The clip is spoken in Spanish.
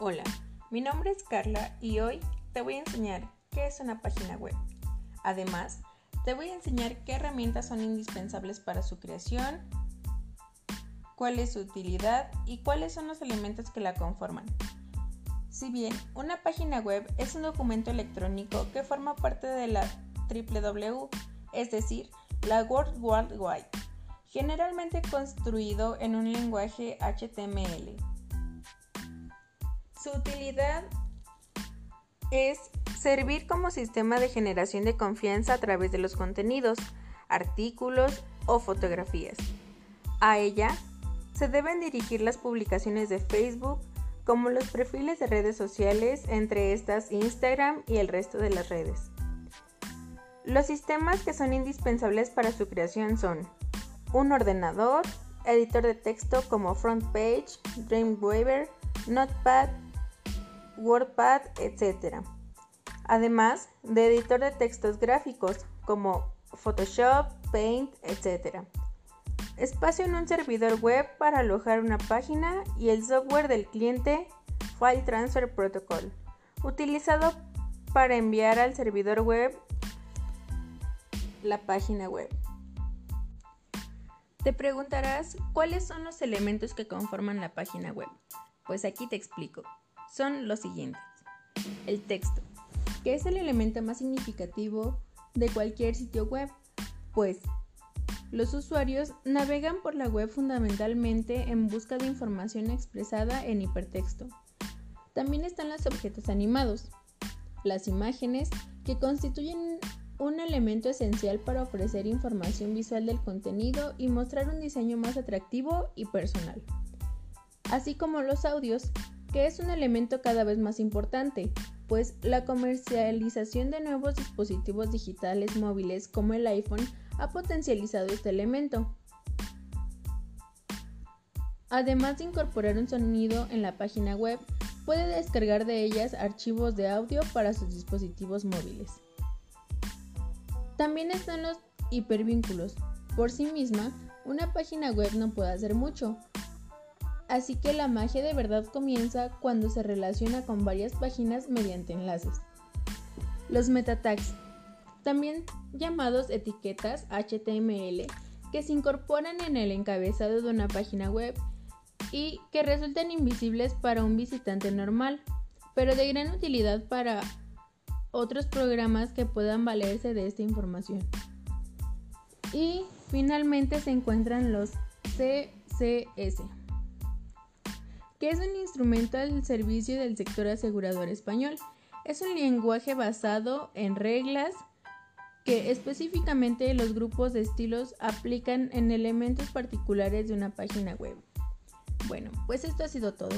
Hola, mi nombre es Carla y hoy te voy a enseñar qué es una página web. Además, te voy a enseñar qué herramientas son indispensables para su creación, cuál es su utilidad y cuáles son los elementos que la conforman. Si bien una página web es un documento electrónico que forma parte de la www, es decir, la World Wide Wide, generalmente construido en un lenguaje HTML. Su utilidad es servir como sistema de generación de confianza a través de los contenidos, artículos o fotografías. A ella se deben dirigir las publicaciones de Facebook, como los perfiles de redes sociales, entre estas Instagram y el resto de las redes. Los sistemas que son indispensables para su creación son un ordenador, editor de texto como FrontPage, Dreamweaver, Notepad, WordPad, etc. Además de editor de textos gráficos como Photoshop, Paint, etc espacio en un servidor web para alojar una página y el software del cliente File Transfer Protocol, utilizado para enviar al servidor web la página web. Te preguntarás cuáles son los elementos que conforman la página web. Pues aquí te explico. Son los siguientes. El texto, que es el elemento más significativo de cualquier sitio web, pues los usuarios navegan por la web fundamentalmente en busca de información expresada en hipertexto. También están los objetos animados, las imágenes que constituyen un elemento esencial para ofrecer información visual del contenido y mostrar un diseño más atractivo y personal. Así como los audios, que es un elemento cada vez más importante, pues la comercialización de nuevos dispositivos digitales móviles como el iPhone ha potencializado este elemento. Además de incorporar un sonido en la página web, puede descargar de ellas archivos de audio para sus dispositivos móviles. También están los hipervínculos. Por sí misma, una página web no puede hacer mucho, así que la magia de verdad comienza cuando se relaciona con varias páginas mediante enlaces. Los meta tags también llamados etiquetas HTML, que se incorporan en el encabezado de una página web y que resultan invisibles para un visitante normal, pero de gran utilidad para otros programas que puedan valerse de esta información. Y finalmente se encuentran los CCS, que es un instrumento al servicio del sector asegurador español. Es un lenguaje basado en reglas, que específicamente los grupos de estilos aplican en elementos particulares de una página web. Bueno, pues esto ha sido todo.